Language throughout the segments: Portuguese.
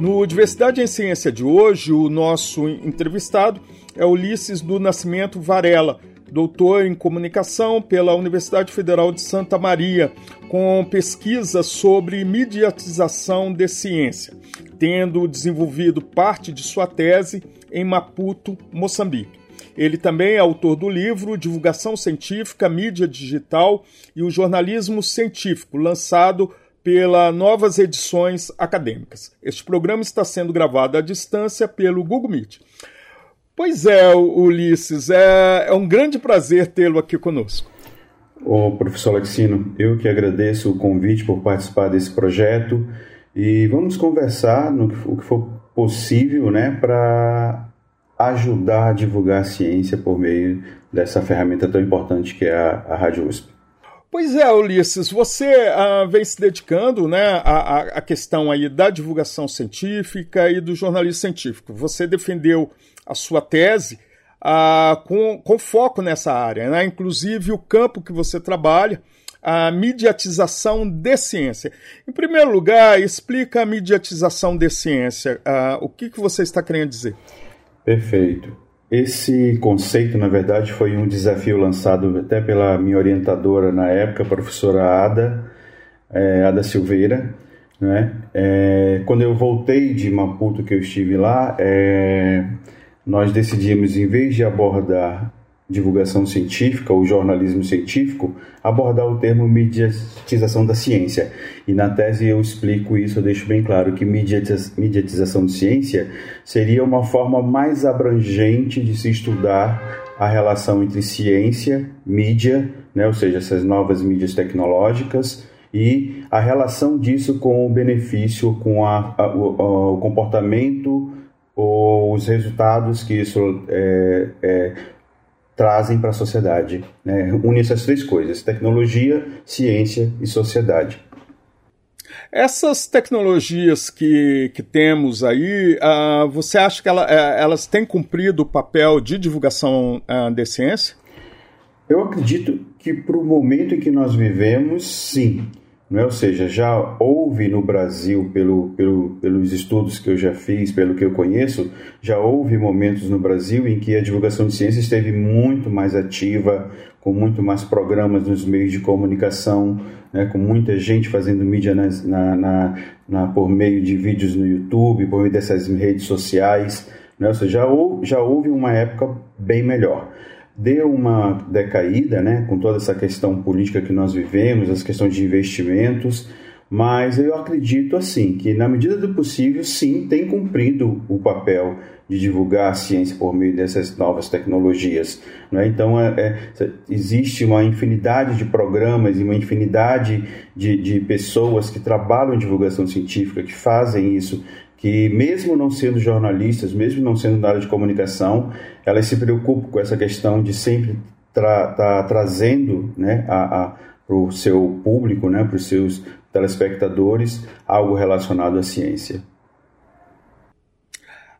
No Diversidade em Ciência de hoje, o nosso entrevistado é Ulisses do Nascimento Varela, doutor em comunicação pela Universidade Federal de Santa Maria, com pesquisa sobre mediatização de ciência, tendo desenvolvido parte de sua tese em Maputo, Moçambique. Ele também é autor do livro Divulgação Científica, Mídia Digital e o Jornalismo Científico, lançado pela Novas Edições Acadêmicas. Este programa está sendo gravado à distância pelo Google Meet. Pois é, Ulisses, é, é um grande prazer tê-lo aqui conosco. Ô, professor Alexino, eu que agradeço o convite por participar desse projeto e vamos conversar no que, o que for possível né, para ajudar a divulgar a ciência por meio dessa ferramenta tão importante que é a, a Rádio USP. Pois é, Ulisses, você uh, vem se dedicando né, à, à questão aí da divulgação científica e do jornalismo científico. Você defendeu a sua tese uh, com, com foco nessa área, né? inclusive o campo que você trabalha, a mediatização de ciência. Em primeiro lugar, explica a mediatização de ciência. Uh, o que, que você está querendo dizer? Perfeito. Esse conceito, na verdade, foi um desafio lançado até pela minha orientadora na época, a professora Ada, é, Ada Silveira. Né? É, quando eu voltei de Maputo, que eu estive lá, é, nós decidimos, em vez de abordar divulgação científica ou jornalismo científico, abordar o termo mediatização da ciência. E na tese eu explico isso, eu deixo bem claro que mediatização de ciência seria uma forma mais abrangente de se estudar a relação entre ciência, mídia, né, ou seja, essas novas mídias tecnológicas, e a relação disso com o benefício, com a, a, o, o, comportamento ou os resultados que isso é, é, trazem para a sociedade. Né? Une essas três coisas: tecnologia, ciência e sociedade. Essas tecnologias que, que temos aí, uh, você acha que ela, uh, elas têm cumprido o papel de divulgação uh, de ciência? Eu acredito que para o momento em que nós vivemos, sim. Né? Ou seja, já houve no Brasil, pelo, pelo, pelos estudos que eu já fiz, pelo que eu conheço, já houve momentos no Brasil em que a divulgação de ciência esteve muito mais ativa, com muito mais programas nos meios de comunicação, né? com muita gente fazendo mídia na, na, na, por meio de vídeos no YouTube, por meio dessas redes sociais. Né? Ou seja, já houve, já houve uma época bem melhor deu uma decaída, né, com toda essa questão política que nós vivemos, as questões de investimentos, mas eu acredito assim que na medida do possível, sim, tem cumprido o papel de divulgar a ciência por meio dessas novas tecnologias. Né? Então, é, é, existe uma infinidade de programas e uma infinidade de, de pessoas que trabalham em divulgação científica, que fazem isso que mesmo não sendo jornalistas, mesmo não sendo da área de comunicação, elas se preocupam com essa questão de sempre estar tra tá trazendo né, para o seu público, né, para os seus telespectadores, algo relacionado à ciência.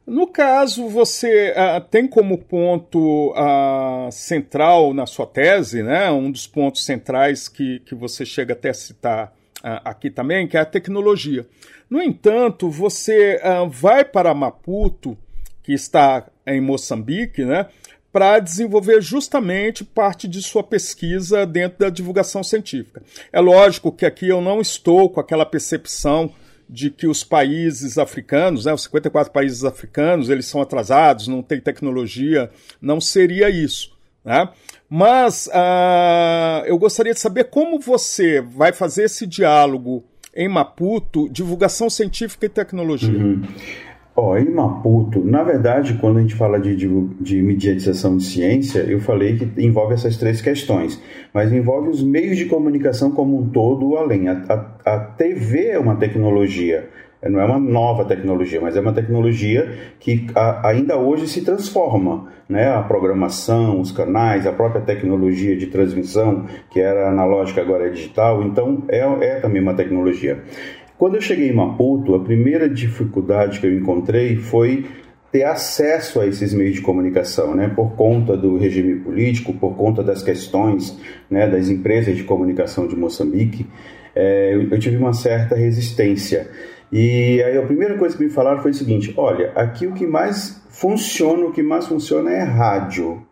No caso, você uh, tem como ponto uh, central na sua tese, né, um dos pontos centrais que, que você chega até a citar aqui também, que é a tecnologia. No entanto, você uh, vai para Maputo, que está em Moçambique, né, para desenvolver justamente parte de sua pesquisa dentro da divulgação científica. É lógico que aqui eu não estou com aquela percepção de que os países africanos, né, os 54 países africanos, eles são atrasados, não tem tecnologia, não seria isso. Né? Mas uh, eu gostaria de saber como você vai fazer esse diálogo em Maputo, divulgação científica e tecnologia. Uhum. Em Maputo, na verdade, quando a gente fala de, de, de, mediatização de ciência, eu falei que envolve essas três questões, mas envolve os meios de comunicação como um todo além. A, a, a TV é uma tecnologia, não é uma nova tecnologia, mas é uma tecnologia que a, ainda hoje se transforma. Né? A programação, os canais, a própria tecnologia de transmissão, que era analógica, agora é digital, então é, é também uma tecnologia. Quando eu cheguei em Maputo, a primeira dificuldade que eu encontrei foi ter acesso a esses meios de comunicação, né, por conta do regime político, por conta das questões né, das empresas de comunicação de Moçambique, é, eu tive uma certa resistência. E aí a primeira coisa que me falaram foi o seguinte: olha, aqui o que mais funciona, o que mais funciona é rádio.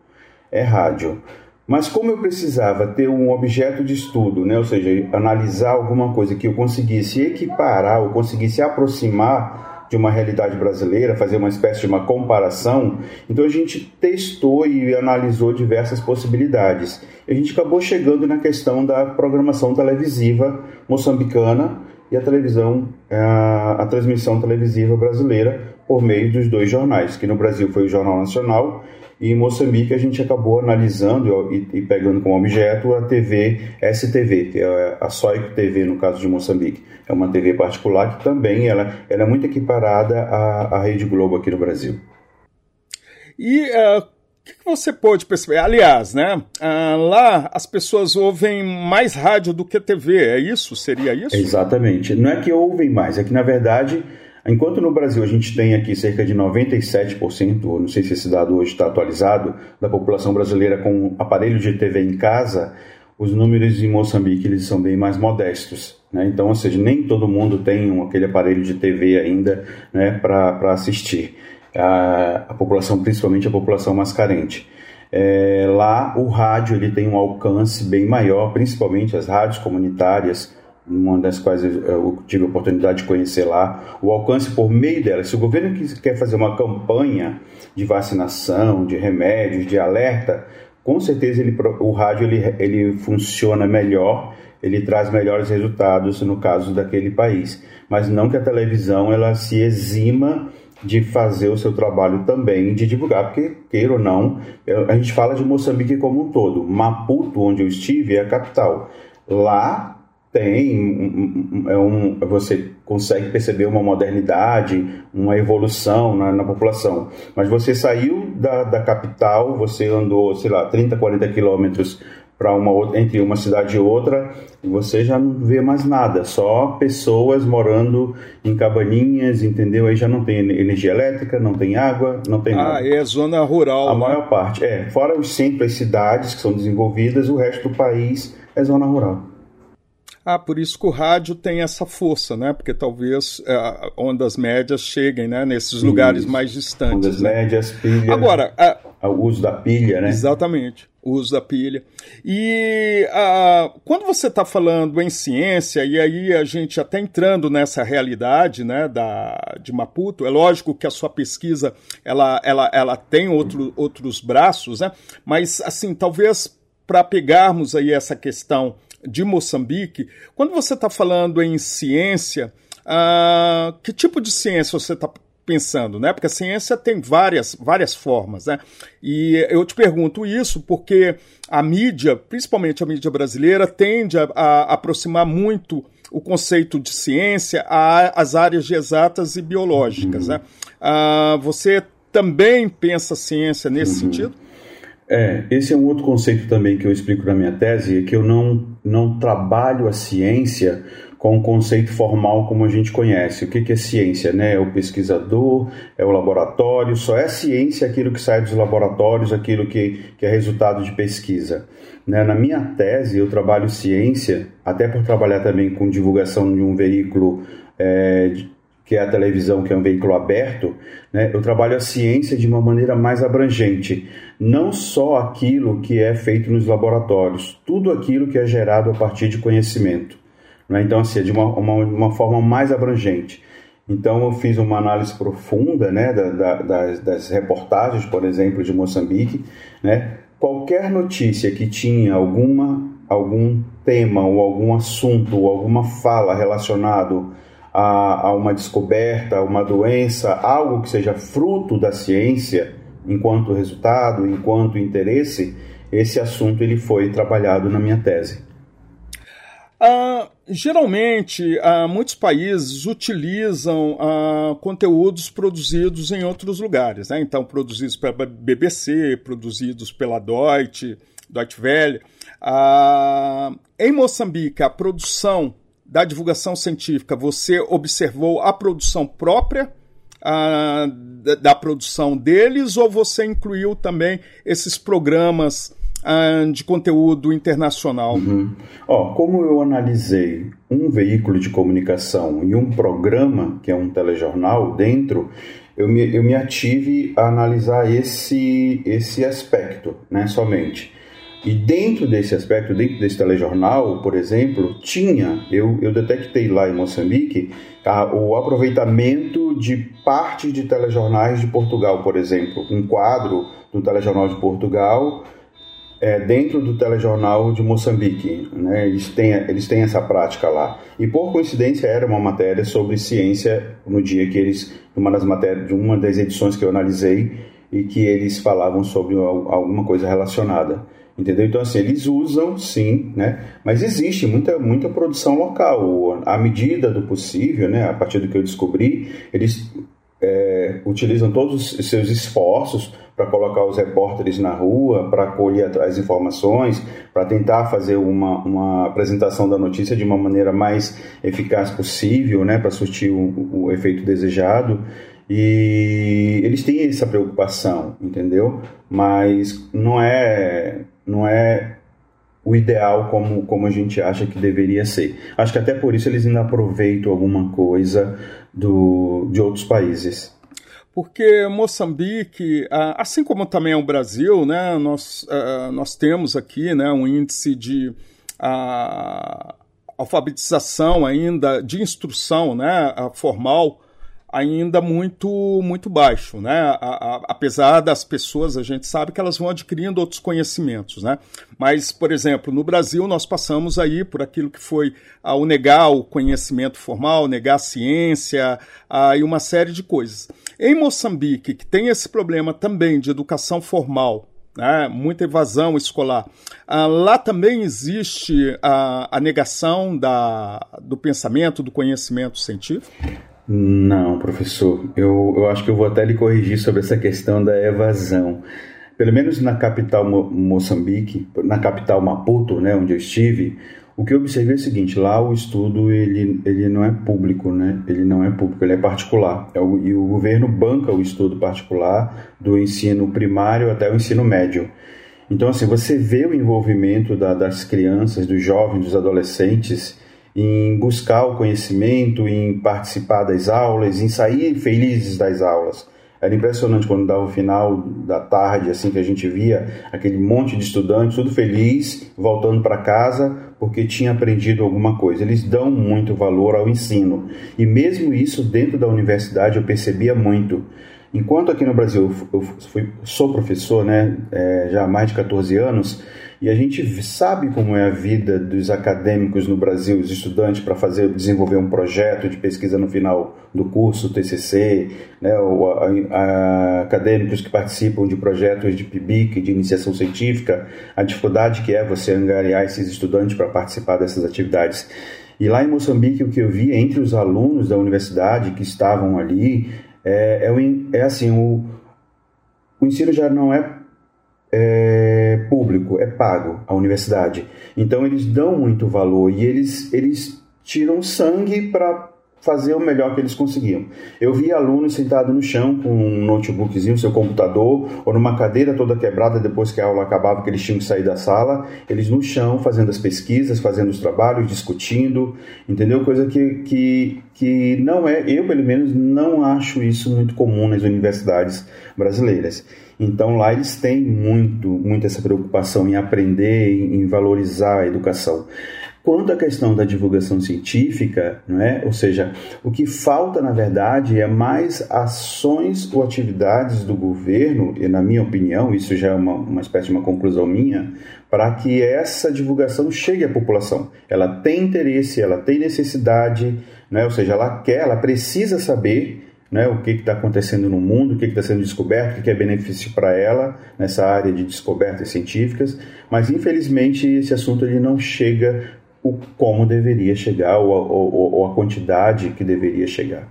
É rádio. Mas como eu precisava ter um objeto de estudo, né? ou seja, analisar alguma coisa que eu conseguisse equiparar, ou conseguisse aproximar de uma realidade brasileira, fazer uma espécie de uma comparação, então a gente testou e analisou diversas possibilidades. A gente acabou chegando na questão da programação televisiva moçambicana, e a televisão, a, a transmissão televisiva brasileira por meio dos dois jornais, que no Brasil foi o Jornal Nacional e em Moçambique a gente acabou analisando e, e pegando como objeto a TV STV, que é a Soico TV no caso de Moçambique. É uma TV particular que também ela, ela é muito equiparada à, à Rede Globo aqui no Brasil. E uh, que, que você pode perceber? Aliás, né? Ah, lá as pessoas ouvem mais rádio do que TV, é isso? Seria isso? Exatamente. Não é que ouvem mais, é que na verdade, enquanto no Brasil a gente tem aqui cerca de 97%, não sei se esse dado hoje está atualizado, da população brasileira com aparelho de TV em casa, os números em Moçambique eles são bem mais modestos. Né? Então, ou seja, nem todo mundo tem aquele aparelho de TV ainda né, para assistir a, a população, principalmente a população mais carente. É, lá o rádio ele tem um alcance bem maior, principalmente as rádios comunitárias, uma das quais eu tive a oportunidade de conhecer lá, o alcance por meio delas. Se o governo quer fazer uma campanha de vacinação, de remédios, de alerta, com certeza ele, o rádio ele, ele funciona melhor, ele traz melhores resultados no caso daquele país. Mas não que a televisão ela se exima de fazer o seu trabalho também, de divulgar, porque, queira ou não, a gente fala de Moçambique como um todo. Maputo, onde eu estive, é a capital. Lá tem um, é um, você consegue perceber uma modernidade, uma evolução na, na população. Mas você saiu da, da capital, você andou, sei lá, 30, 40 quilômetros para uma outra, entre uma cidade e outra, você já não vê mais nada, só pessoas morando em cabaninhas, entendeu? Aí já não tem energia elétrica, não tem água, não tem ah, nada. Ah, é zona rural. A né? maior parte, é. Fora os centros, as cidades que são desenvolvidas, o resto do país é zona rural. Ah, por isso que o rádio tem essa força, né? Porque talvez é, ondas médias cheguem, né? Nesses lugares mais distantes. Ondas né? médias, pilha. Agora, a... o uso da pilha, né? Exatamente o uso da pilha. E quando você está falando em ciência, e aí a gente até entrando nessa realidade né, da, de Maputo, é lógico que a sua pesquisa ela, ela, ela tem outro, outros braços, né? mas assim, talvez para pegarmos aí essa questão de Moçambique, quando você está falando em ciência, uh, que tipo de ciência você está pensando, né? Porque a ciência tem várias, várias formas, né? E eu te pergunto isso porque a mídia, principalmente a mídia brasileira, tende a, a aproximar muito o conceito de ciência às áreas de exatas e biológicas, uhum. né? Ah, você também pensa ciência nesse uhum. sentido? É, esse é um outro conceito também que eu explico na minha tese, é que eu não, não trabalho a ciência com o conceito formal como a gente conhece. O que, que é ciência? Né? É o pesquisador, é o laboratório, só é ciência aquilo que sai dos laboratórios, aquilo que, que é resultado de pesquisa. Né? Na minha tese, eu trabalho ciência, até por trabalhar também com divulgação de um veículo é, que é a televisão, que é um veículo aberto, né? eu trabalho a ciência de uma maneira mais abrangente. Não só aquilo que é feito nos laboratórios, tudo aquilo que é gerado a partir de conhecimento. Né? Então, assim, é de uma, uma, uma, forma mais abrangente. Então, eu fiz uma análise profunda né, da, da, das, das, reportagens, por exemplo, de Moçambique. Né? Qualquer notícia que tinha alguma, algum tema ou algum assunto ou alguma fala relacionado a, a uma descoberta, a uma doença, algo que seja fruto da ciência, enquanto resultado, enquanto interesse, esse assunto ele foi trabalhado na minha tese. Uh, geralmente, uh, muitos países utilizam uh, conteúdos produzidos em outros lugares, né? então produzidos pela BBC, produzidos pela Deutsche, Deutsche Welle. em Moçambique, a produção da divulgação científica, você observou a produção própria da, da produção deles ou você incluiu também esses programas de conteúdo internacional. Uhum. Ó, como eu analisei um veículo de comunicação e um programa, que é um telejornal, dentro, eu me, eu me ative a analisar esse, esse aspecto, né, somente. E dentro desse aspecto, dentro desse telejornal, por exemplo, tinha, eu, eu detectei lá em Moçambique, a, o aproveitamento de parte de telejornais de Portugal, por exemplo. Um quadro do telejornal de Portugal é, dentro do telejornal de Moçambique. Né? Eles, têm, eles têm essa prática lá. E por coincidência era uma matéria sobre ciência no dia que eles, uma das matérias, de uma das edições que eu analisei e que eles falavam sobre alguma coisa relacionada. Entendeu? Então, assim, eles usam sim, né? Mas existe muita, muita produção local. À medida do possível, né? A partir do que eu descobri, eles é, utilizam todos os seus esforços para colocar os repórteres na rua, para colher as informações, para tentar fazer uma, uma apresentação da notícia de uma maneira mais eficaz possível, né, para surtir o, o efeito desejado. E eles têm essa preocupação, entendeu? Mas não é, não é o ideal como, como a gente acha que deveria ser. Acho que até por isso eles ainda aproveitam alguma coisa do, de outros países. Porque Moçambique, assim como também o Brasil, né, nós, nós temos aqui né, um índice de alfabetização ainda, de instrução né, formal ainda muito muito baixo, né? A, a, apesar das pessoas, a gente sabe que elas vão adquirindo outros conhecimentos, né? Mas, por exemplo, no Brasil nós passamos aí por aquilo que foi ah, o negar o conhecimento formal, negar a ciência ah, e uma série de coisas. Em Moçambique, que tem esse problema também de educação formal, né, muita evasão escolar. Ah, lá também existe a, a negação da, do pensamento, do conhecimento científico? Não, professor. Eu, eu acho que eu vou até lhe corrigir sobre essa questão da evasão. Pelo menos na capital Mo Moçambique, na capital Maputo, né, onde eu estive, o que eu observei é o seguinte: lá o estudo ele, ele não é público, né? Ele não é público, ele é particular. É o, e o governo banca o estudo particular do ensino primário até o ensino médio. Então, assim, você vê o envolvimento da, das crianças, dos jovens, dos adolescentes em buscar o conhecimento, em participar das aulas, em sair felizes das aulas. Era impressionante quando dava o final da tarde, assim que a gente via aquele monte de estudantes, tudo feliz, voltando para casa porque tinha aprendido alguma coisa. Eles dão muito valor ao ensino. E mesmo isso dentro da universidade eu percebia muito. Enquanto aqui no Brasil eu fui, sou professor, né, é, já há mais de 14 anos, e a gente sabe como é a vida dos acadêmicos no Brasil, os estudantes, para fazer desenvolver um projeto de pesquisa no final do curso, TCC, né, ou a, a, acadêmicos que participam de projetos de PIBIC, de iniciação científica, a dificuldade que é você angariar esses estudantes para participar dessas atividades. E lá em Moçambique, o que eu vi entre os alunos da universidade que estavam ali é, é, é assim: o, o ensino já não é é público, é pago a universidade. Então eles dão muito valor e eles, eles tiram sangue para fazer o melhor que eles conseguiam. Eu vi alunos sentados no chão com um notebookzinho, seu computador, ou numa cadeira toda quebrada depois que a aula acabava, que eles tinham que sair da sala, eles no chão fazendo as pesquisas, fazendo os trabalhos, discutindo, entendeu? Coisa que, que, que não é, eu pelo menos não acho isso muito comum nas universidades brasileiras. Então lá eles têm muito, muito essa preocupação em aprender, em valorizar a educação. Quanto à questão da divulgação científica, não é? ou seja, o que falta na verdade é mais ações ou atividades do governo, e na minha opinião, isso já é uma, uma espécie de uma conclusão minha, para que essa divulgação chegue à população. Ela tem interesse, ela tem necessidade, não é? ou seja, ela quer, ela precisa saber né, o que está acontecendo no mundo, o que está sendo descoberto, o que é benefício para ela nessa área de descobertas científicas, mas infelizmente esse assunto ele não chega o como deveria chegar ou, ou, ou a quantidade que deveria chegar.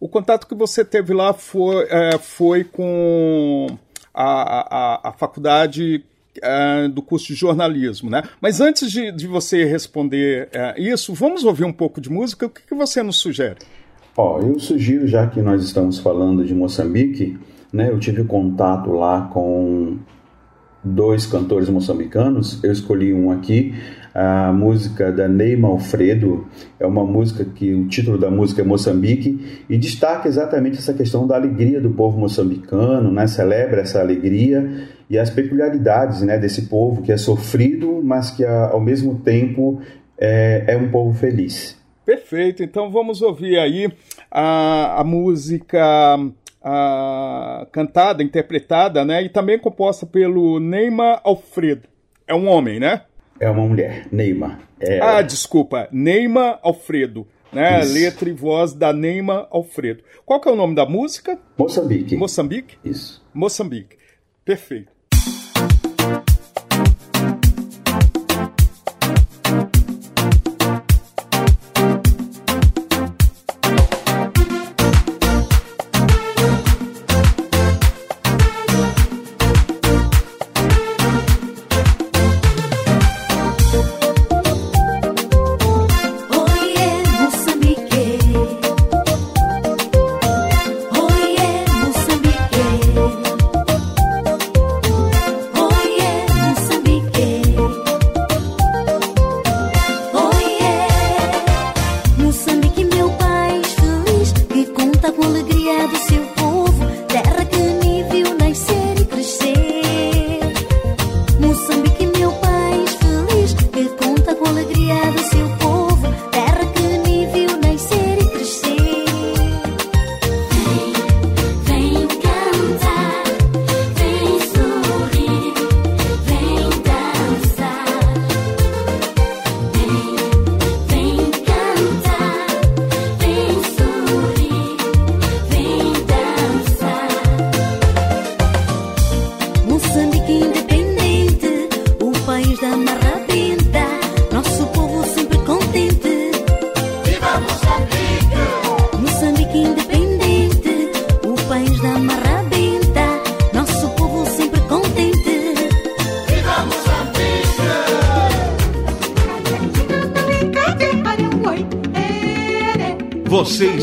O contato que você teve lá foi, é, foi com a, a, a faculdade é, do curso de jornalismo, né? Mas antes de, de você responder é, isso, vamos ouvir um pouco de música. O que, que você nos sugere? Ó, eu sugiro, já que nós estamos falando de Moçambique, né? Eu tive contato lá com dois cantores moçambicanos. Eu escolhi um aqui, a música da Neima Alfredo. É uma música que o título da música é Moçambique e destaca exatamente essa questão da alegria do povo moçambicano, né? Celebra essa alegria e as peculiaridades, né, desse povo que é sofrido, mas que ao mesmo tempo é, é um povo feliz. Perfeito. Então vamos ouvir aí a, a música a, cantada, interpretada, né? E também composta pelo Neymar Alfredo. É um homem, né? É uma mulher, Neymar. É... Ah, desculpa, Neymar Alfredo. Né? Letra e voz da Neymar Alfredo. Qual que é o nome da música? Moçambique. Moçambique? Isso. Moçambique. Perfeito.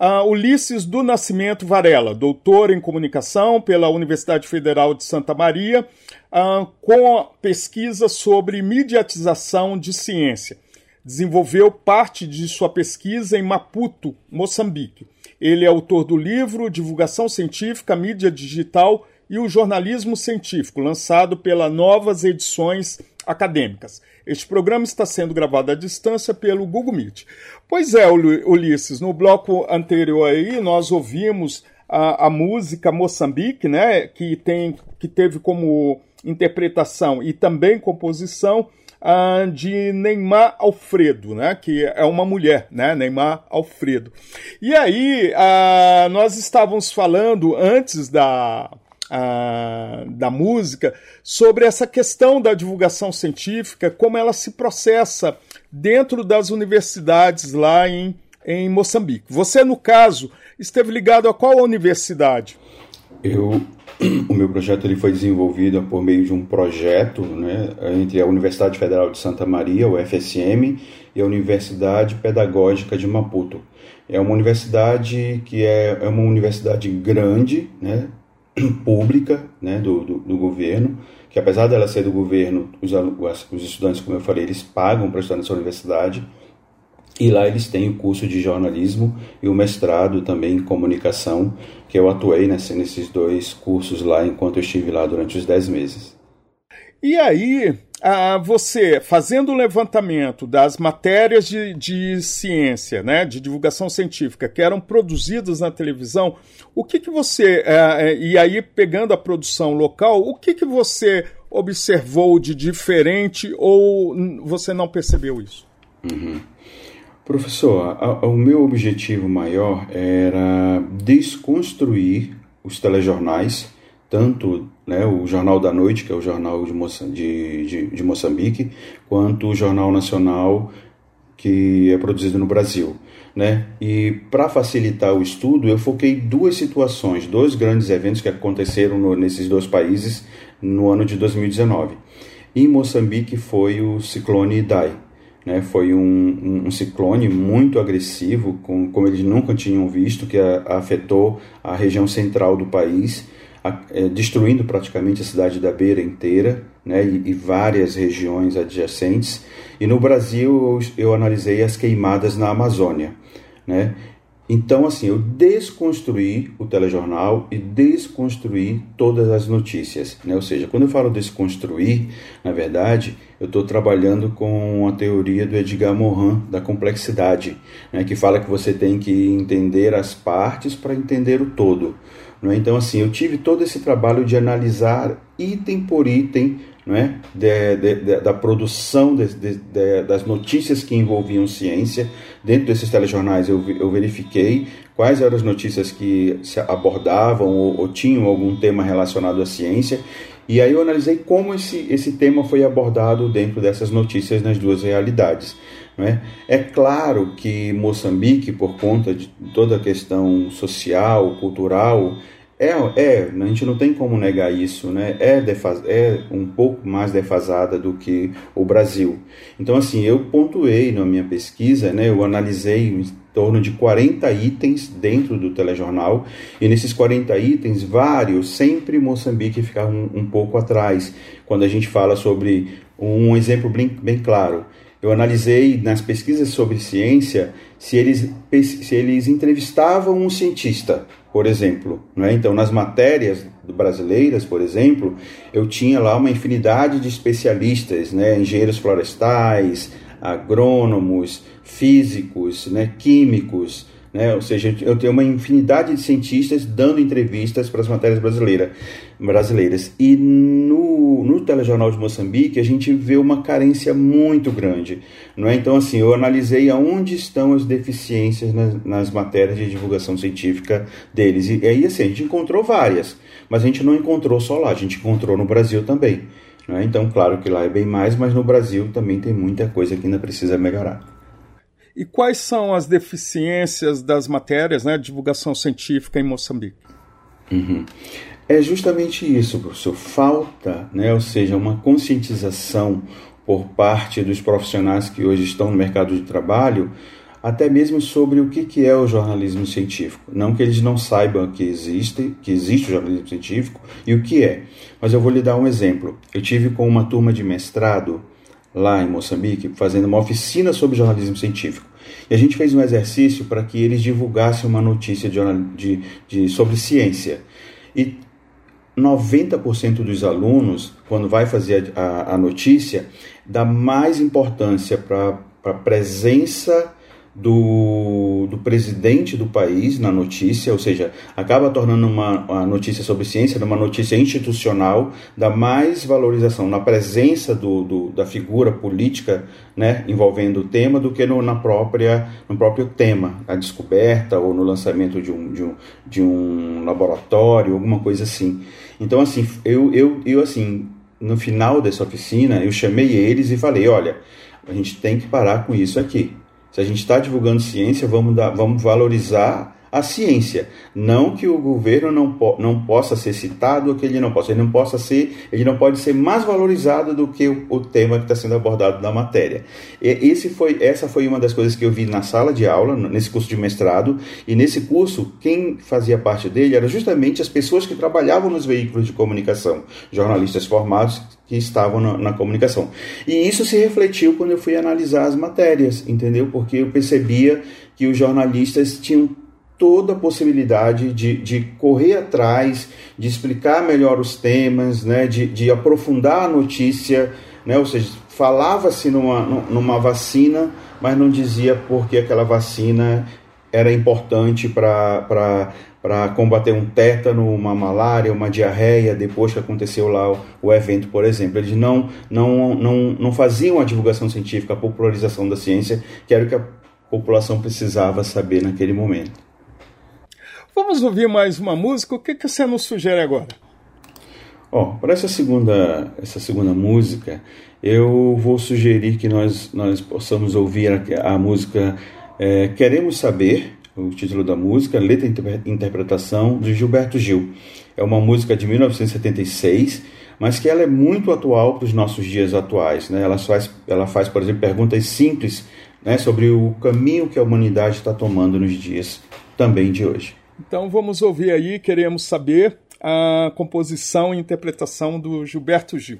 Uh, Ulisses do Nascimento Varela, doutor em comunicação pela Universidade Federal de Santa Maria, uh, com pesquisa sobre mediatização de ciência. Desenvolveu parte de sua pesquisa em Maputo, Moçambique. Ele é autor do livro Divulgação Científica, Mídia Digital e o Jornalismo Científico, lançado pela Novas Edições Acadêmicas. Este programa está sendo gravado à distância pelo Google Meet. Pois é, Ulisses, no bloco anterior aí nós ouvimos a, a música Moçambique, né, que, tem, que teve como interpretação e também composição uh, de Neymar Alfredo, né, que é uma mulher, né, Neymar Alfredo. E aí uh, nós estávamos falando antes da da música sobre essa questão da divulgação científica, como ela se processa dentro das universidades lá em, em Moçambique. Você, no caso, esteve ligado a qual universidade? Eu, o meu projeto ele foi desenvolvido por meio de um projeto né, entre a Universidade Federal de Santa Maria, o FSM, e a Universidade Pedagógica de Maputo. É uma universidade que é, é uma universidade grande, né, pública né, do, do, do, governo, que apesar dela ser do governo, os, os estudantes, como eu falei, eles pagam para estudar nessa universidade, e lá eles têm o curso de jornalismo e o mestrado também em comunicação, que eu atuei nesse, nesses dois cursos lá enquanto eu estive lá durante os 10 meses. E aí, ah, você, fazendo o levantamento das matérias de, de ciência, né, de divulgação científica, que eram produzidas na televisão, o que, que você, ah, e aí pegando a produção local, o que, que você observou de diferente ou você não percebeu isso? Uhum. Professor, a, a, o meu objetivo maior era desconstruir os telejornais, tanto né, o Jornal da Noite, que é o jornal de, Moça, de, de, de Moçambique, quanto o Jornal Nacional, que é produzido no Brasil. Né? E para facilitar o estudo, eu foquei duas situações, dois grandes eventos que aconteceram no, nesses dois países no ano de 2019. Em Moçambique foi o ciclone Idai, né? Foi um, um, ciclone muito agressivo, com, como eles nunca tinham visto, que a, afetou a região central do país, é, destruindo praticamente a cidade da Beira inteira né? e, e várias regiões adjacentes. E no Brasil eu, eu analisei as queimadas na Amazônia. Né? Então, assim, eu desconstruí o telejornal e desconstruí todas as notícias. Né? Ou seja, quando eu falo desconstruir, na verdade, eu estou trabalhando com a teoria do Edgar Morin da complexidade, né? que fala que você tem que entender as partes para entender o todo. Né? Então, assim, eu tive todo esse trabalho de analisar item por item é? De, de, de, da produção das notícias que envolviam ciência. Dentro desses telejornais eu, eu verifiquei quais eram as notícias que abordavam ou, ou, tinham algum tema relacionado à ciência. E aí eu analisei como esse, esse tema foi abordado dentro dessas notícias nas duas realidades. É? é claro que Moçambique, por conta de toda a questão social, cultural, é, é, a gente não tem como negar isso, né? É, defas, é um pouco mais defasada do que o Brasil. Então, assim, eu pontuei na minha pesquisa, né? Eu analisei em torno de 40 itens dentro do telejornal, e nesses 40 itens, vários, sempre Moçambique fica um, um pouco atrás. Quando a gente fala sobre um exemplo bem, bem claro, eu analisei nas pesquisas sobre ciência se eles, se eles entrevistavam um cientista por exemplo. Né? Então, nas matérias brasileiras, por exemplo, eu tinha lá uma infinidade de especialistas, né? engenheiros florestais, agrônomos, físicos, né? químicos, né? Ou seja, eu tenho uma infinidade de cientistas dando entrevistas para as matérias brasileiras. E no, no telejornal de Moçambique a gente vê uma carência muito grande. Não é? Então, assim, eu analisei aonde estão as deficiências nas, nas matérias de divulgação científica deles. E, aí, assim, a gente encontrou várias, mas a gente não encontrou só lá, a gente encontrou no Brasil também. É? Então, claro que lá é bem mais, mas no Brasil também tem muita coisa que ainda precisa melhorar. E quais são as deficiências das matérias, né, divulgação científica em Moçambique? Uhum. É justamente isso, professor. Falta, né, ou seja, uma conscientização por parte dos profissionais que hoje estão no mercado de trabalho, até mesmo sobre o que é o jornalismo científico. Não que eles não saibam que existe, que existe o jornalismo científico e o que é. Mas eu vou lhe dar um exemplo. Eu tive com uma turma de mestrado lá em Moçambique, fazendo uma oficina sobre jornalismo científico. E a gente fez um exercício para que eles divulgassem uma notícia de, de, de sobre ciência. E 90% dos alunos, quando vai fazer a, a notícia, dá mais importância para a presença do, do presidente do país na notícia, ou seja, acaba tornando uma, uma notícia sobre ciência uma notícia institucional, dá mais valorização na presença do, do, da figura política né, envolvendo o tema do que no, na própria, no próprio tema, a descoberta ou no lançamento de um, de um, de um laboratório, alguma coisa assim. Então, assim, eu, eu, eu assim, no final dessa oficina, eu chamei eles e falei, olha, a gente tem que parar com isso aqui. Se a gente está divulgando ciência, vamos, dar, vamos valorizar a ciência. Não que o governo não, po não possa ser citado que ele não possa. Ele não possa ser, ele não pode ser mais valorizado do que o, o tema que está sendo abordado na matéria. E esse foi, essa foi uma das coisas que eu vi na sala de aula, nesse curso de mestrado, e nesse curso, quem fazia parte dele era justamente as pessoas que trabalhavam nos veículos de comunicação, jornalistas formados que estavam na, na comunicação. E isso se refletiu quando eu fui analisar as matérias, entendeu? Porque eu percebia que os jornalistas tinham toda a possibilidade de, de correr atrás, de explicar melhor os temas, né, de, de aprofundar a notícia, né? ou seja, falava-se numa, numa vacina, mas não dizia por que aquela vacina era importante para combater um tétano, uma malária, uma diarreia, depois que aconteceu lá o, o, evento, por exemplo. Eles não, não, não, não faziam a divulgação científica, a popularização da ciência, que era o que a população precisava saber naquele momento. Vamos ouvir mais uma música. O que, que você nos sugere agora? Ó, oh, para essa segunda, essa segunda música, eu vou sugerir que nós, nós possamos ouvir a, a música é, Queremos Saber, o título da música, letra e interpretação de Gilberto Gil. É uma música de 1976, mas que ela é muito atual para os nossos dias atuais. Né? Ela, faz, ela faz, por exemplo, perguntas simples né, sobre o caminho que a humanidade está tomando nos dias também de hoje. Então vamos ouvir aí, queremos saber a composição e interpretação do Gilberto Gil.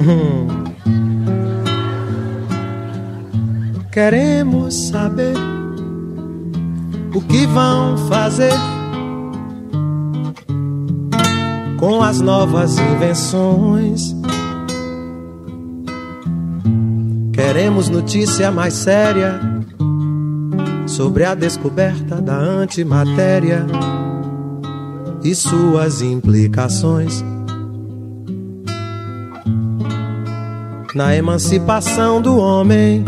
Hum. Queremos saber o que vão fazer com as novas invenções. Queremos notícia mais séria sobre a descoberta da antimatéria e suas implicações. Na emancipação do homem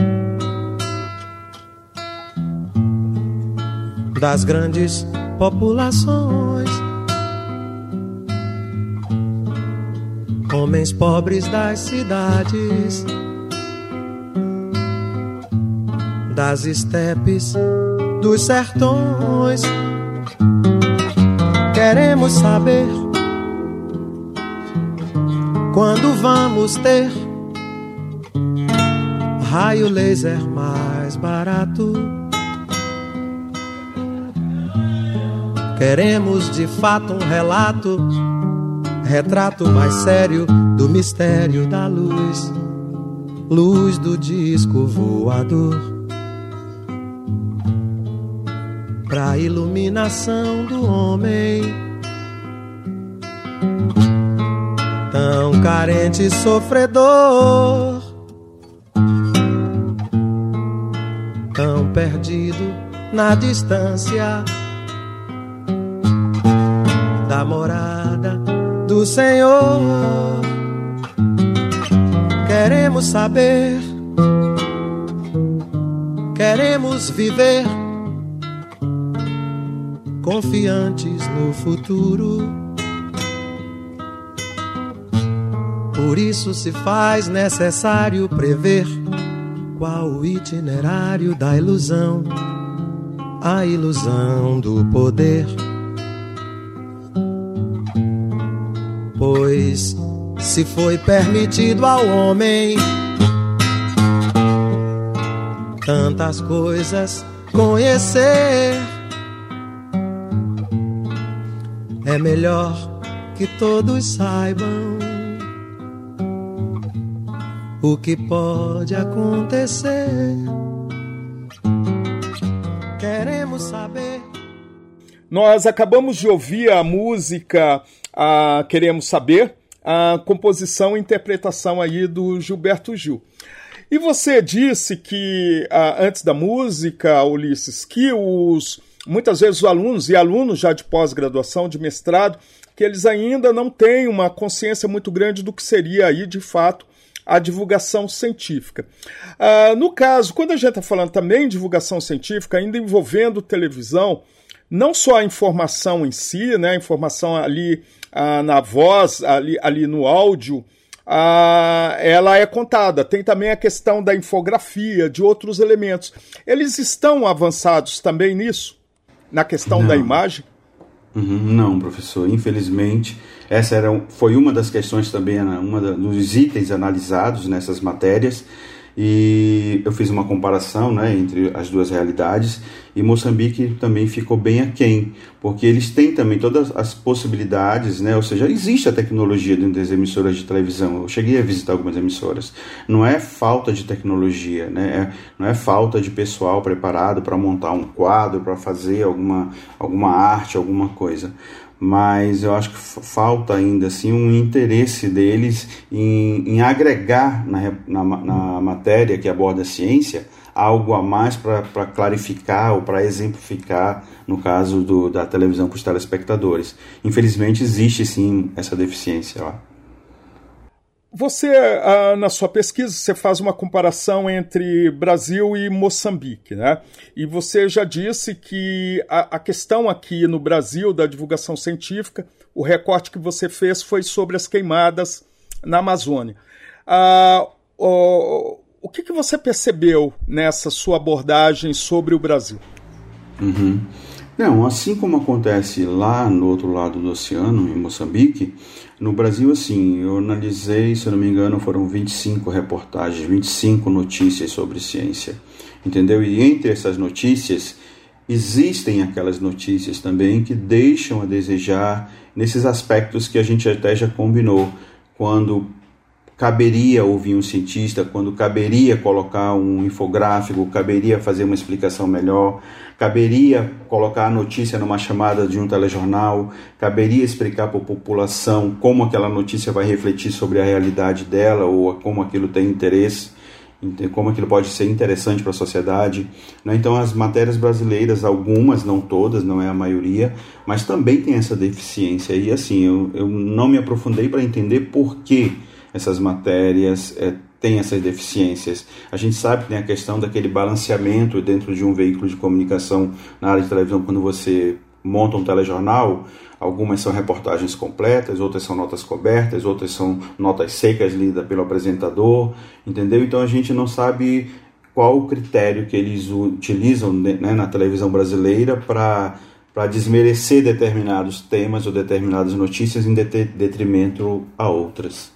das grandes populações. Homens pobres das cidades, das estepes, dos sertões. Queremos saber quando vamos ter raio laser mais barato Queremos de fato um relato, retrato mais sério do mistério da luz, luz do disco voador. Pra iluminação do homem, tão carente e sofredor, tão perdido na distância da morada do Senhor. Queremos saber, queremos viver confiantes no futuro. Por isso se faz necessário prever qual o itinerário da ilusão, a ilusão do poder Pois se foi permitido ao homem tantas coisas conhecer, é melhor que todos saibam o que pode acontecer. Queremos saber. Nós acabamos de ouvir a música ah, queremos saber a composição e interpretação aí do Gilberto Gil. E você disse que, ah, antes da música, Ulisses, que os muitas vezes os alunos e alunos já de pós-graduação, de mestrado, que eles ainda não têm uma consciência muito grande do que seria aí, de fato, a divulgação científica. Ah, no caso, quando a gente está falando também de divulgação científica, ainda envolvendo televisão, não só a informação em si, né, a informação ali ah, na voz, ali, ali no áudio, ah, ela é contada. Tem também a questão da infografia, de outros elementos. Eles estão avançados também nisso? Na questão não. da imagem? Uhum, não, professor. Infelizmente, essa era, foi uma das questões também, uma dos itens analisados nessas matérias e eu fiz uma comparação né, entre as duas realidades e Moçambique também ficou bem aquém, porque eles têm também todas as possibilidades, né, ou seja, existe a tecnologia dentro das emissoras de televisão. Eu cheguei a visitar algumas emissoras. Não é falta de tecnologia, né, é, não é falta de pessoal preparado para montar um quadro, para fazer alguma, alguma arte, alguma coisa mas eu acho que falta ainda assim um interesse deles em, em agregar na, na, na, matéria que aborda a ciência algo a mais para clarificar ou para exemplificar no caso do, da televisão para os telespectadores. Infelizmente existe sim essa deficiência lá. Você, ah, na sua pesquisa, você faz uma comparação entre Brasil e Moçambique, né? E você já disse que a, questão aqui no Brasil da divulgação científica, o recorte que você fez foi sobre as queimadas na Amazônia. Ah, o, o que, que você percebeu nessa sua abordagem sobre o Brasil? Uhum. Não, assim como acontece lá no outro lado do oceano, em Moçambique, no Brasil, assim, eu analisei, se eu não me engano, foram 25 reportagens, 25 notícias sobre ciência, entendeu? E entre essas notícias, existem aquelas notícias também que deixam a desejar nesses aspectos que a gente até já combinou, quando caberia ouvir um cientista, quando caberia colocar um infográfico, caberia fazer uma explicação melhor, caberia colocar a notícia numa chamada de um telejornal, caberia explicar para a população como aquela notícia vai refletir sobre a realidade dela ou como aquilo tem interesse, como aquilo pode ser interessante para a sociedade. Né? Então, as matérias brasileiras, algumas, não todas, não é a maioria, mas também tem essa deficiência. E assim, eu, eu não me aprofundei para entender por que essas matérias é, têm essas deficiências. A gente sabe que tem a questão daquele balanceamento dentro de um veículo de comunicação na área de televisão, quando você monta um telejornal, algumas são reportagens completas, outras são notas cobertas, outras são notas secas lidas pelo apresentador, entendeu? Então a gente não sabe qual o critério que eles utilizam né, na televisão brasileira para para desmerecer determinados temas ou determinadas notícias em detrimento a outras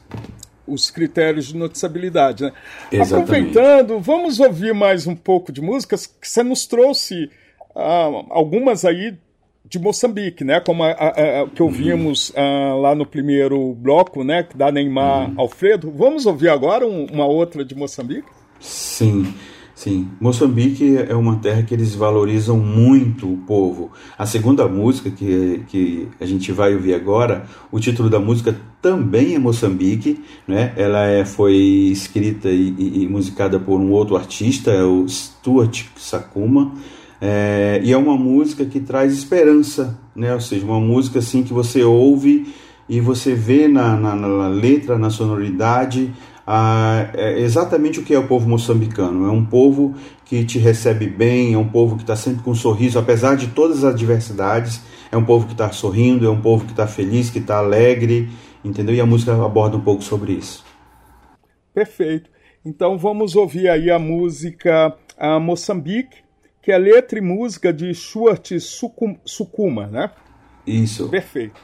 os critérios de noticiabilidade. Né? Aproveitando, vamos ouvir mais um pouco de músicas que você nos trouxe uh, algumas aí de Moçambique, né? Como a, a, a que ouvimos uh, lá no primeiro bloco, né? Da Neymar uhum. Alfredo. Vamos ouvir agora um, uma outra de Moçambique? Sim. Sim, Moçambique é uma terra que eles valorizam muito o povo. A segunda música que, que a gente vai ouvir agora, o título da música também é Moçambique, né? Ela é, foi escrita e, e, e musicada por um outro artista, é o Stuart Sakuma. É, e é uma música que traz esperança, né? Ou seja, uma música assim que você ouve e você vê na, na, na letra, na sonoridade, ah, é exatamente o que é o povo moçambicano. É um povo que te recebe bem, é um povo que está sempre com um sorriso, apesar de todas as adversidades. É um povo que está sorrindo, é um povo que está feliz, que está alegre, entendeu? E a música aborda um pouco sobre isso. Perfeito. Então vamos ouvir aí a música a Moçambique, que é letra e música de Stuart Sukuma, né? Isso. Perfeito.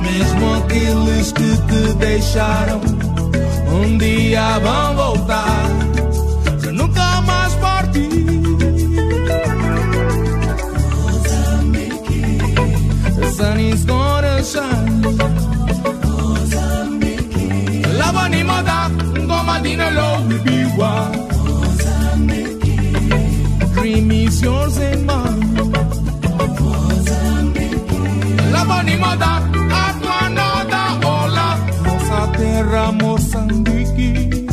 Mesmo aqueles que te deixaram, um dia vão voltar, para nunca mais. Moçambique, the sun is gonna shine. Love will be one. Dream is yours and mine. La bonimada, Atmanada, Ola. Nossa terra, Moçambique.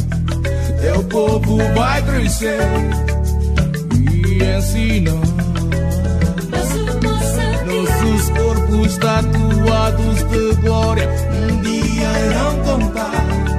Teu povo vai crescer e ensinar. Nossos corpos tatuados de glória um dia irão contar.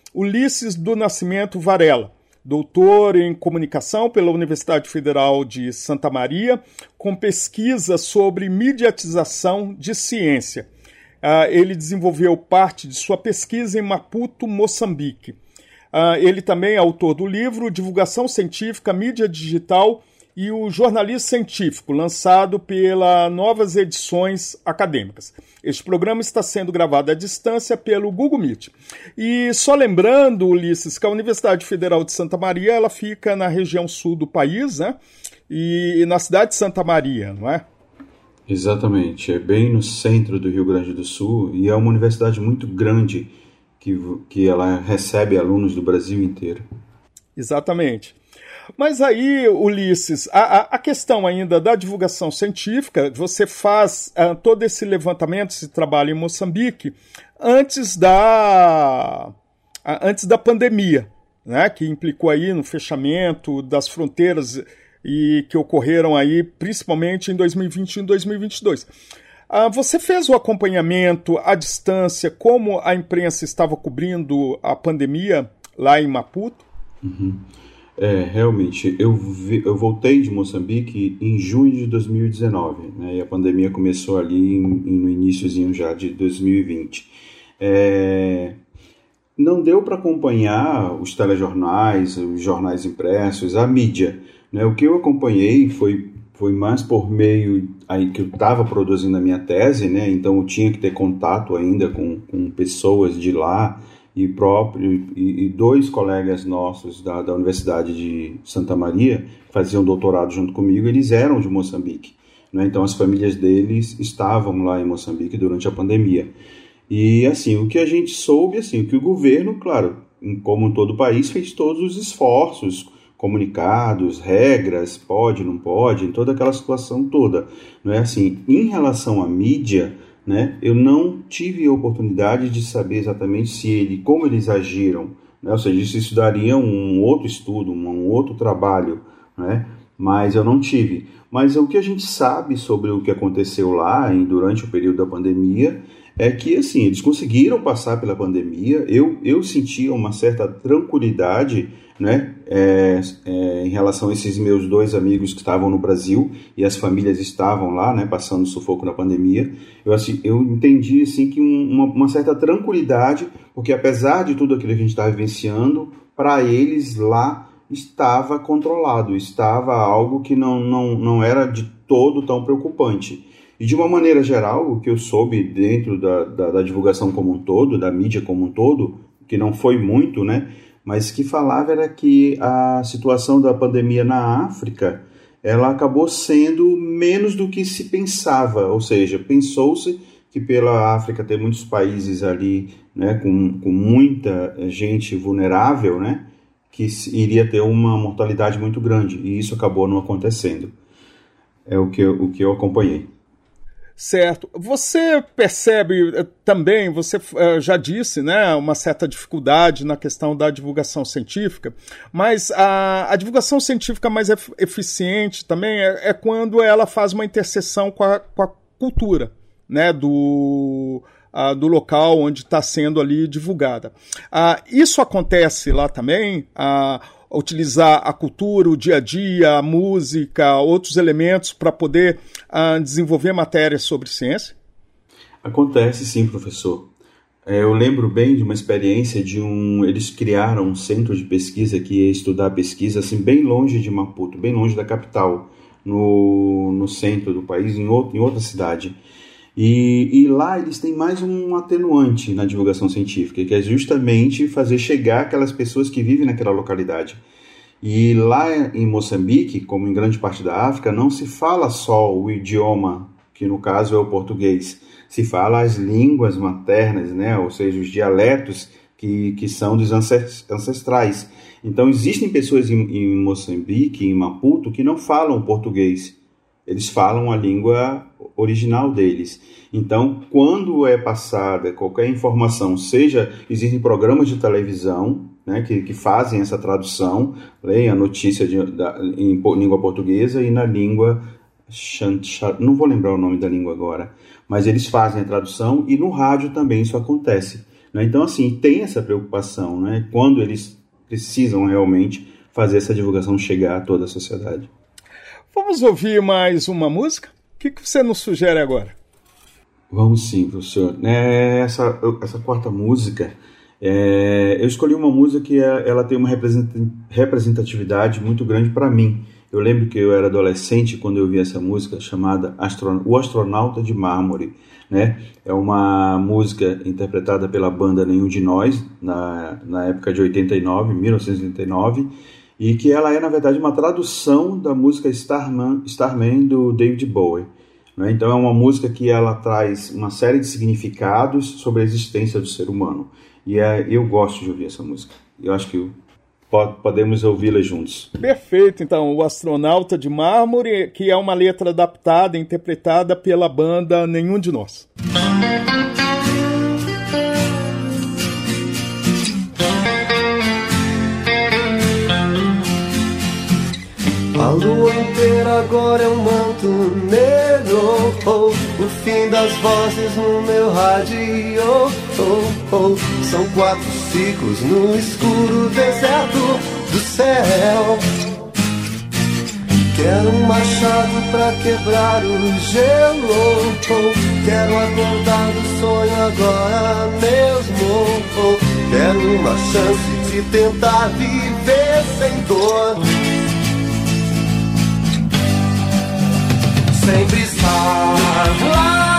Ulisses do Nascimento Varela, doutor em comunicação pela Universidade Federal de Santa Maria, com pesquisa sobre mediatização de ciência. Uh, ele desenvolveu parte de sua pesquisa em Maputo, Moçambique. Uh, ele também é autor do livro Divulgação Científica, Mídia Digital e o Jornalismo Científico, lançado pela Novas Edições Acadêmicas. Este programa está sendo gravado à distância pelo Google Meet. E só lembrando, Ulisses, que a Universidade Federal de Santa Maria ela fica na região sul do país, né? E na cidade de Santa Maria, não é? Exatamente, é bem no centro do Rio Grande do Sul e é uma universidade muito grande que, que ela recebe alunos do Brasil inteiro. Exatamente. Mas aí, Ulisses, a, a, questão ainda da divulgação científica, você faz uh, todo esse levantamento, esse trabalho em Moçambique, antes da, uh, antes da pandemia, né, que implicou aí no fechamento das fronteiras e que ocorreram aí principalmente em 2021 e 2022. Uh, você fez o acompanhamento à distância, como a imprensa estava cobrindo a pandemia lá em Maputo? Uhum. É, realmente, eu, vi, eu voltei de Moçambique em junho de 2019, né, e a pandemia começou ali em, em, no iníciozinho já de 2020. É, não deu para acompanhar os telejornais, os jornais impressos, a mídia. Né, o que eu acompanhei foi, foi mais por meio aí que eu estava produzindo a minha tese, né, então eu tinha que ter contato ainda com, com pessoas de lá, e próprio e, e, dois colegas nossos da, da Universidade de Santa Maria que faziam doutorado junto comigo eles eram de Moçambique né? então as famílias deles estavam lá em Moçambique durante a pandemia e assim o que a gente soube assim que o governo claro como em todo o país fez todos os esforços comunicados regras pode não pode em toda aquela situação toda não é assim em relação à mídia né? Eu não tive a oportunidade de saber exatamente se ele, como eles agiram, né? ou seja, isso daria um outro estudo, um outro trabalho, né? mas eu não tive. Mas o que a gente sabe sobre o que aconteceu lá em, durante o período da pandemia é que assim eles conseguiram passar pela pandemia. Eu, eu sentia uma certa tranquilidade né, é, é, em relação a esses meus dois amigos que estavam no Brasil e as famílias estavam lá, né, passando sufoco na pandemia, eu, assim, eu entendi assim que um, uma, uma, certa tranquilidade, porque apesar de tudo aquilo que a gente estava vivenciando, para eles lá estava controlado, estava algo que não, não, não era de todo tão preocupante. E de uma maneira geral, o que eu soube dentro da, da, da divulgação como um todo, da mídia como um todo, que não foi muito, né? mas que falava era que a situação da pandemia na África ela acabou sendo menos do que se pensava, ou seja, pensou-se que pela África ter muitos países ali né, com, com muita gente vulnerável, né, que iria ter uma mortalidade muito grande, e isso acabou não acontecendo. É o que eu, o que eu acompanhei. Certo. Você percebe eh, também, você uh, já disse, né, uma certa dificuldade na questão da divulgação científica, mas a, a divulgação científica mais eficiente também é, é, quando ela faz uma interseção com a, com a cultura, né, do, do local onde está sendo ali divulgada. Uh, isso acontece lá também. Uh, utilizar a cultura, o dia a dia, a música, outros elementos para poder uh, desenvolver matérias sobre ciência? Acontece sim, professor. É, eu lembro bem de uma experiência de um. Eles criaram um centro de pesquisa que ia estudar pesquisa assim, bem longe de Maputo, bem longe da capital, no, no centro do país, em, outro, em outra cidade. E, e, lá eles têm mais um atenuante na divulgação científica, que é justamente fazer chegar aquelas pessoas que vivem naquela localidade. E lá em Moçambique, como em grande parte da África, não se fala só o idioma, que no caso é o português, se fala as línguas maternas, né? ou seja, os dialetos que, que são dos ancestrais. Então, existem pessoas em, em Moçambique, em Maputo, que não falam português. Eles falam a língua original deles. Então, quando é passada qualquer informação, seja existem programas de televisão né, que, que fazem essa tradução, leem a notícia de, da, em, em língua portuguesa e na língua não vou lembrar o nome da língua agora, mas eles fazem a tradução e no rádio também isso acontece. Né? Então, assim, tem essa preocupação, né? quando eles precisam realmente fazer essa divulgação chegar a toda a sociedade. Vamos ouvir mais uma música? O que, que você nos sugere agora? Vamos sim, professor. É, essa, essa quarta música, é, eu escolhi uma música que é, ela tem uma representatividade muito grande para mim. Eu lembro que eu era adolescente quando eu vi essa música chamada Astron O Astronauta de Mármore. Né? É uma música interpretada pela banda Nenhum de Nós, na, na época de 89, 1989, e que ela é, na verdade, uma tradução da música Starman, Starman do David Bowie. Né? Então é uma música que ela traz uma série de significados sobre a existência do ser humano. E é, eu gosto de ouvir essa música. Eu acho que podemos ouvi-la juntos. Perfeito, então, o Astronauta de Mármore, que é uma letra adaptada, interpretada pela banda Nenhum de Nós. Agora é um manto negro. Oh, O fim das vozes no meu rádio. Oh, oh. São quatro ciclos no escuro deserto do céu. Quero um machado pra quebrar o gelo. Quero acordar do sonho agora mesmo. Quero uma chance de tentar viver sem dor sempre estar lá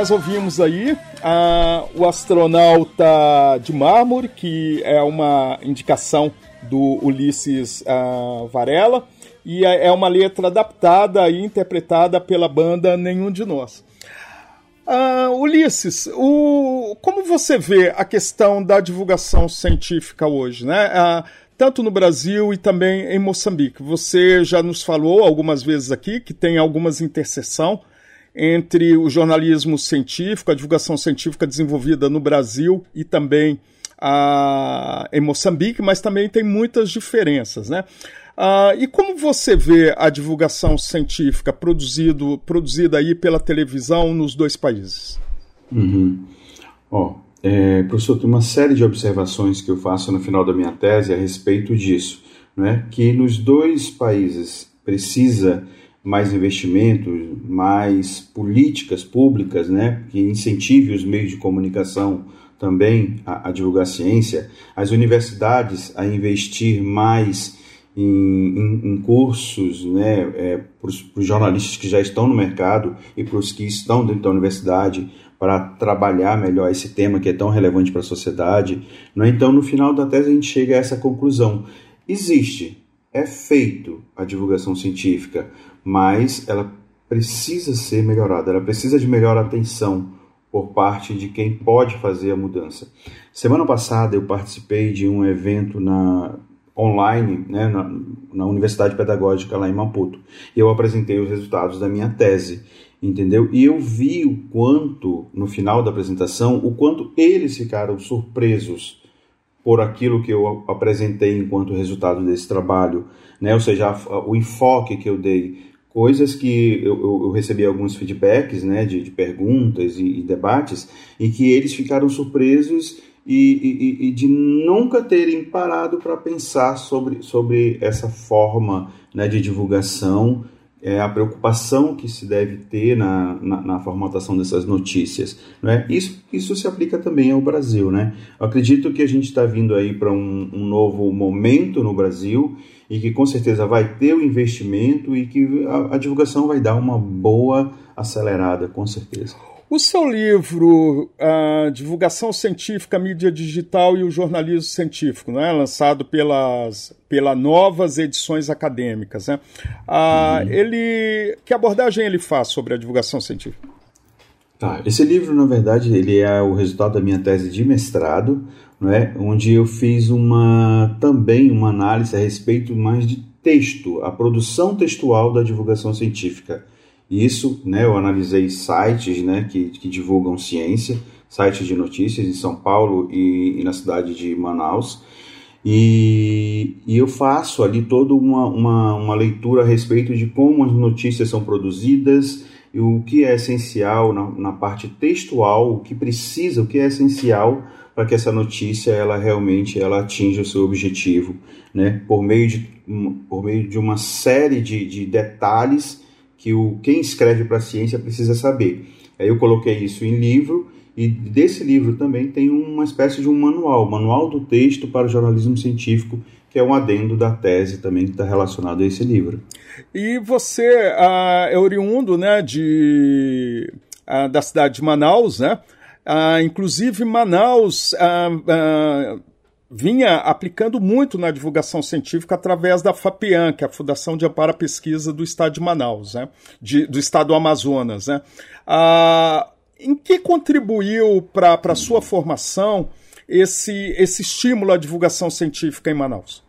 Nós ouvimos aí ah, o astronauta de mármore, que é uma indicação do Ulisses ah, Varela, e é é uma letra adaptada e interpretada pela banda Nenhum de Nós. Ah, Ulisses, o, como você vê a questão da divulgação científica hoje, né? Ah, tanto no Brasil e também em Moçambique. Você já nos falou algumas vezes aqui que tem algumas interseção entre o jornalismo científico, a divulgação científica desenvolvida no Brasil e também ah, em Moçambique, mas também tem muitas diferenças, né? Ah, e como você vê a divulgação científica produzido, produzida aí pela televisão nos dois países? Uhum. Ó, é, professor, tem uma série de observações que eu faço no final da minha tese a respeito disso, né? que nos dois países precisa mais investimentos, mais políticas públicas né? que incentive os meios de comunicação também a, a divulgar ciência, as universidades a investir mais em, em, em cursos né, é, para os jornalistas que já estão no mercado e para os que estão dentro da universidade para trabalhar melhor esse tema que é tão relevante para a sociedade. Né? Então, no final da tese, a gente chega a essa conclusão. Existe, é feito a divulgação científica, mas ela precisa ser melhorada, ela precisa de melhor atenção por parte de quem pode fazer a mudança. Semana passada eu participei de um evento na online né, na, na Universidade Pedagógica lá em Maputo. E eu apresentei os resultados da minha tese, entendeu? E eu vi o quanto, no final da apresentação, o quanto eles ficaram surpresos por aquilo que eu apresentei enquanto resultado desse trabalho, né? Ou seja, o enfoque que eu dei, coisas que eu, eu, recebi alguns feedbacks, né, de, de perguntas e, e debates, e que eles ficaram surpresos e, e, e de nunca terem parado para pensar sobre, sobre essa forma né, de divulgação, é, a preocupação que se deve ter na, na, na formatação dessas notícias. Né? Isso, isso se aplica também ao Brasil. Né? Eu acredito que a gente está vindo aí para um, um novo momento no Brasil e que com certeza vai ter o investimento e que a, a divulgação vai dar uma boa acelerada, com certeza. O seu livro, a Divulgação Científica, Mídia Digital e o Jornalismo Científico, né, lançado pelas, pela Novas Edições Acadêmicas, né, ah, uhum. ele, que abordagem ele faz sobre a divulgação científica? Tá, esse livro, na verdade, ele é o resultado da minha tese de mestrado, né, onde eu fiz uma também uma análise a respeito mais de texto, a produção textual da divulgação científica. Isso, né, eu analisei sites né, que, que divulgam ciência, sites de notícias em São Paulo e, e na cidade de Manaus. E, e, eu faço ali toda uma, uma, uma, leitura a respeito de como as notícias são produzidas o que é essencial na, na parte textual, o que precisa, o que é essencial para que essa notícia ela realmente ela atinja o seu objetivo, né? por, meio de, por meio de uma série de, de detalhes que o quem escreve para a ciência precisa saber. Aí eu coloquei isso em livro e desse livro também tem uma espécie de um manual, manual do texto para o jornalismo científico, que é um adendo da tese também que está relacionado a esse livro. E você uh, é oriundo, né, de uh, da cidade de Manaus, né? Uh, inclusive Manaus vinha aplicando muito na divulgação científica através da FAPIAN, que é a Fundação de Amparo à Pesquisa do Estado de Manaus, né? de, do Estado do Amazonas. Né? Ah, em que contribuiu para a sua formação esse, esse estímulo à divulgação científica em Manaus?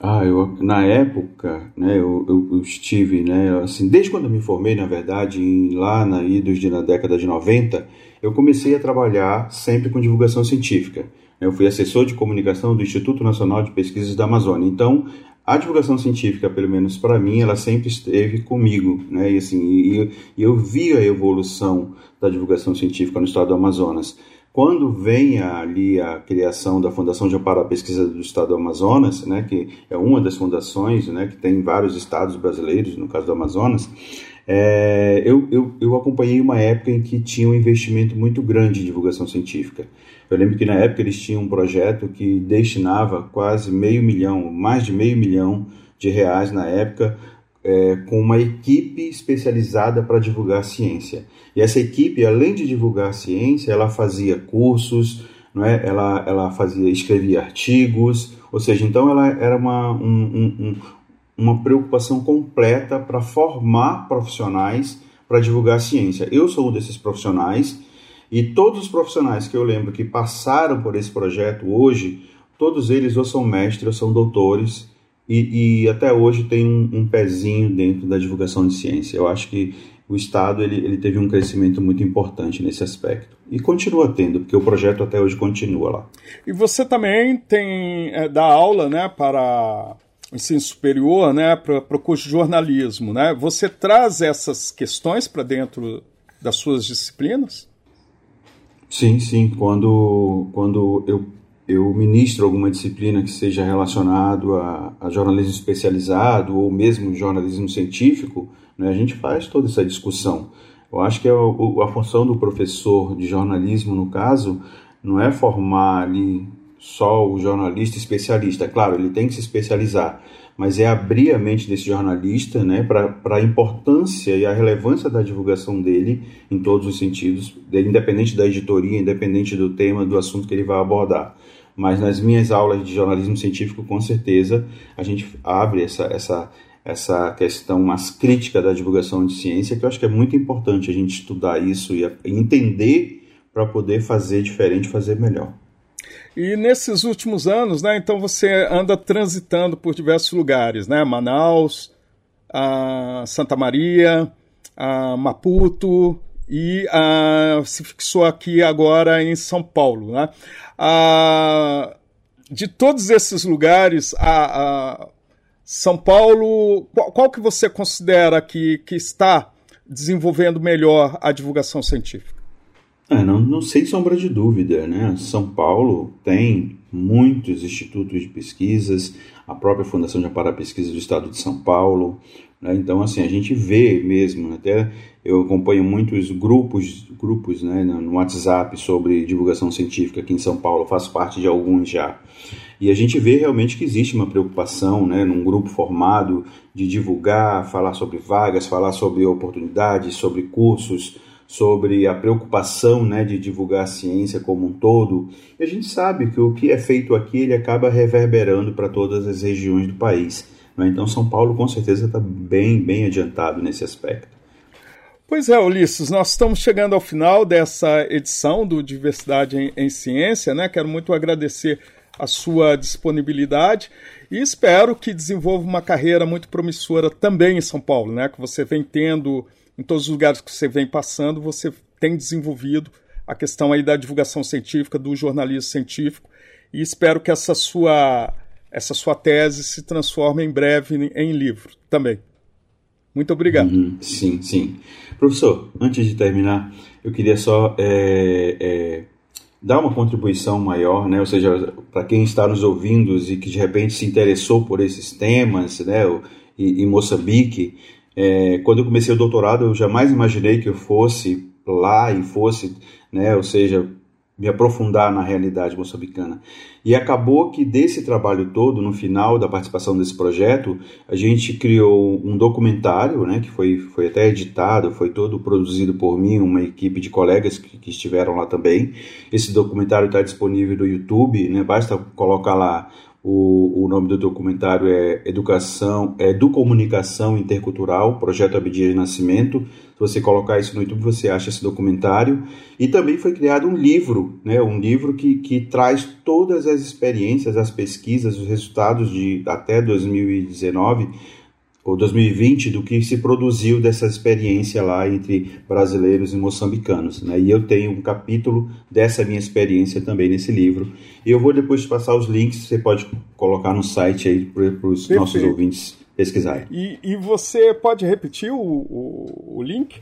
Ah, eu, na época, né, eu, eu, eu, estive, né, assim, desde quando me formei, na verdade, em, lá na de, na década de 90, eu comecei a trabalhar sempre com divulgação científica. Eu fui assessor de comunicação do Instituto Nacional de Pesquisas da Amazônia. Então, a divulgação científica, pelo menos para mim, ela sempre esteve comigo, né? E assim, eu vi a evolução da divulgação científica no estado do Amazonas. Quando vem ali a criação da Fundação de Amparo à Pesquisa do Estado do Amazonas, né, que é uma das fundações, né, que tem em vários estados brasileiros, no caso do Amazonas, é, eu, eu, eu acompanhei uma época em que tinha um investimento muito grande em divulgação científica. Eu lembro que na época eles tinham um projeto que destinava quase meio milhão, mais de meio milhão de reais na época, é, com uma equipe especializada para divulgar ciência. E essa equipe, além de divulgar ciência, ela fazia cursos, não é? ela, ela fazia, escrevia artigos, ou seja, então ela era uma, um, um, uma preocupação completa para formar profissionais para divulgar a ciência. Eu sou um desses profissionais e todos os profissionais que eu lembro que passaram por esse projeto hoje, todos eles ou são mestres ou são doutores e, e até hoje tem um, um, pezinho dentro da divulgação de ciência. Eu acho que o Estado ele, ele teve um crescimento muito importante nesse aspecto e continua tendo, porque o projeto até hoje continua lá. E você também tem é, dá aula, né, para ensino superior, né, para o curso de jornalismo, né? Você traz essas questões para dentro das suas disciplinas? Sim, sim. Quando, quando eu, eu ministro alguma disciplina que seja relacionado a, a jornalismo especializado ou mesmo jornalismo científico, né, a gente faz toda essa discussão. Eu acho que é a, a função do professor de jornalismo, no caso, não é formar ali só o jornalista especialista. Claro, ele tem que se especializar, mas é abrir a mente desse jornalista né, para a importância e a relevância da divulgação dele em todos os sentidos, independente da editoria, independente do tema, do assunto que ele vai abordar. Mas nas minhas aulas de jornalismo científico, com certeza, a gente abre essa, essa, essa questão mais crítica da divulgação de ciência, que eu acho que é muito importante a gente estudar isso e entender para poder fazer diferente, fazer melhor. E nesses últimos anos, né, então você anda transitando por diversos lugares, né? Manaus, a Santa Maria, a Maputo e a, se fixou aqui agora em São Paulo, né? A, de todos esses lugares, a, a São Paulo, qual, qual, que você considera que, que está desenvolvendo melhor a divulgação científica? É, não, não sem sombra de dúvida, né? São Paulo tem muitos institutos de pesquisas, a própria Fundação de Amparo à Pesquisa do Estado de São Paulo, né? então assim a gente vê mesmo, até eu acompanho muitos grupos, grupos né, no WhatsApp sobre divulgação científica aqui em São Paulo, faço parte de alguns já. E a gente vê realmente que existe uma preocupação, né, num grupo formado, de divulgar, falar sobre vagas, falar sobre oportunidades, sobre cursos, sobre a preocupação né, de divulgar a ciência como um todo. E a gente sabe que o que é feito aqui ele acaba reverberando para todas as regiões do país. Né? Então, São Paulo com certeza está bem, bem adiantado nesse aspecto. Pois é, Ulisses, nós estamos chegando ao final dessa edição do Diversidade em, em Ciência. Né? Quero muito agradecer a sua disponibilidade e espero que desenvolva uma carreira muito promissora também em São Paulo, né? que você vem tendo em todos os lugares que você vem passando, você tem desenvolvido a questão aí da divulgação científica, do jornalismo científico, e espero que essa sua, essa sua tese se transforme em breve em, livro também. Muito obrigado. Uhum, sim, sim. Professor, antes de terminar, eu queria só é, é, dar uma contribuição maior, né? ou seja, para quem está nos ouvindo e que de repente se interessou por esses temas, né? em Moçambique, é, quando eu comecei o doutorado, eu jamais imaginei que eu fosse lá e fosse, né, ou seja, me aprofundar na realidade moçambicana. E acabou que desse trabalho todo, no final da participação desse projeto, a gente criou um documentário, né, que foi, foi até editado, foi todo produzido por mim, uma equipe de colegas que, que estiveram lá também. Esse documentário está disponível no YouTube, né, basta colocar lá o, o nome do documentário é Educação, é Educomunicação Intercultural, Projeto Abdias Nascimento. Se você colocar isso no YouTube, você acha esse documentário. E também foi criado um livro, né, um livro que, que traz todas as experiências, as pesquisas, os resultados de até 2019 ou 2020 do que se produziu dessa experiência lá entre brasileiros e moçambicanos. Né? E eu tenho um capítulo dessa minha experiência também nesse livro. E eu vou depois te passar os links, você pode colocar no site aí para os nossos ouvintes pesquisarem. E, e, você pode repetir o, o, o link?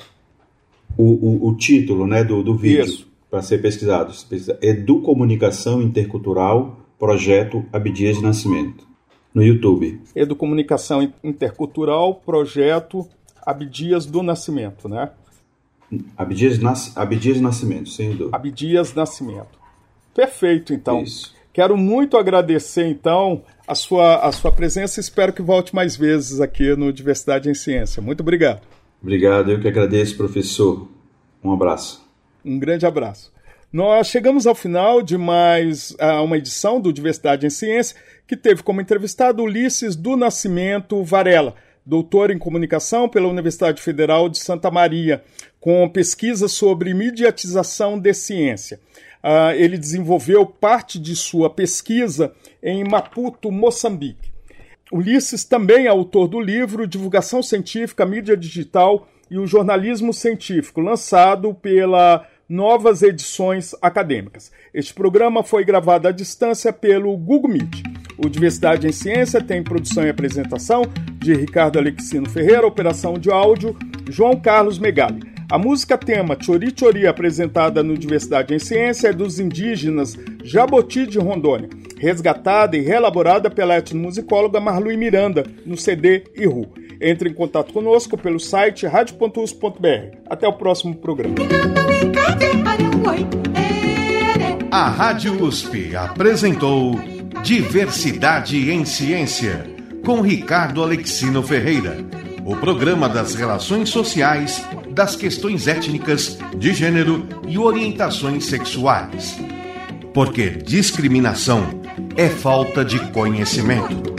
O, o, título né, do, do vídeo para ser pesquisado. Educomunicação Intercultural Projeto Abdias de Nascimento no YouTube. Educomunicação Intercultural, projeto Abdias do Nascimento, né? Abdias, Nas... Abdias Nascimento, sem dúvida. Abdias Nascimento. Perfeito, então. Isso. Quero muito agradecer, então, a sua, a sua presença e espero que volte mais vezes aqui no Diversidade em Ciência. Muito obrigado. Obrigado, eu que agradeço, professor. Um abraço. Um grande abraço. Nós chegamos ao final de mais uh, uma edição do Diversidade em Ciência, que teve como entrevistado Ulisses do Nascimento Varela, doutor em comunicação pela Universidade Federal de Santa Maria, com pesquisa sobre mediatização de ciência. Uh, ele desenvolveu parte de sua pesquisa em Maputo, Moçambique. Ulisses também é autor do livro Divulgação Científica, Mídia Digital e o Jornalismo Científico, lançado pela novas edições acadêmicas. Este programa foi gravado à distância pelo Google Meet. O Diversidade em Ciência tem produção e apresentação de Ricardo Alexino Ferreira, operação de áudio João Carlos Megali. A música tema Chori Chori, apresentada no Diversidade em Ciência, é dos indígenas Jaboti de Rondônia, resgatada e reelaborada pela etnomusicóloga Marlui Miranda no CD Iru. Entre em contato conosco pelo site radio.us.br. Até o próximo programa. A Rádio USP apresentou Diversidade em Ciência, com Ricardo Alexino Ferreira. O programa das relações sociais, das questões étnicas, de gênero e orientações sexuais. Porque discriminação é falta de conhecimento.